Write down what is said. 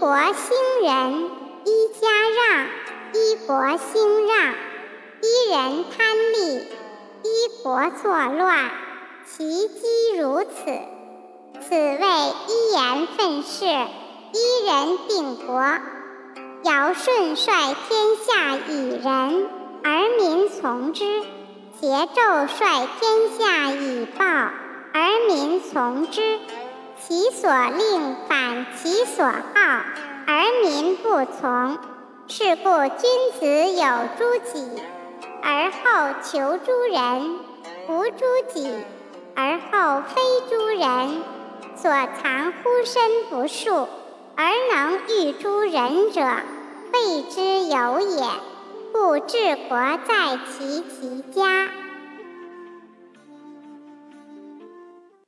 国兴仁，一家让，一国兴让；一人贪利，一国作乱。其机如此，此谓一言愤世，一人定国。尧舜率天下以仁，而民从之；桀纣率天下以暴，而民从之。其所令反其所好，而民不从。是故君子有诸己，而后求诸人；无诸己，而后非诸人。所藏乎身不数，而能御诸人者，谓之有也。故治国在其其家。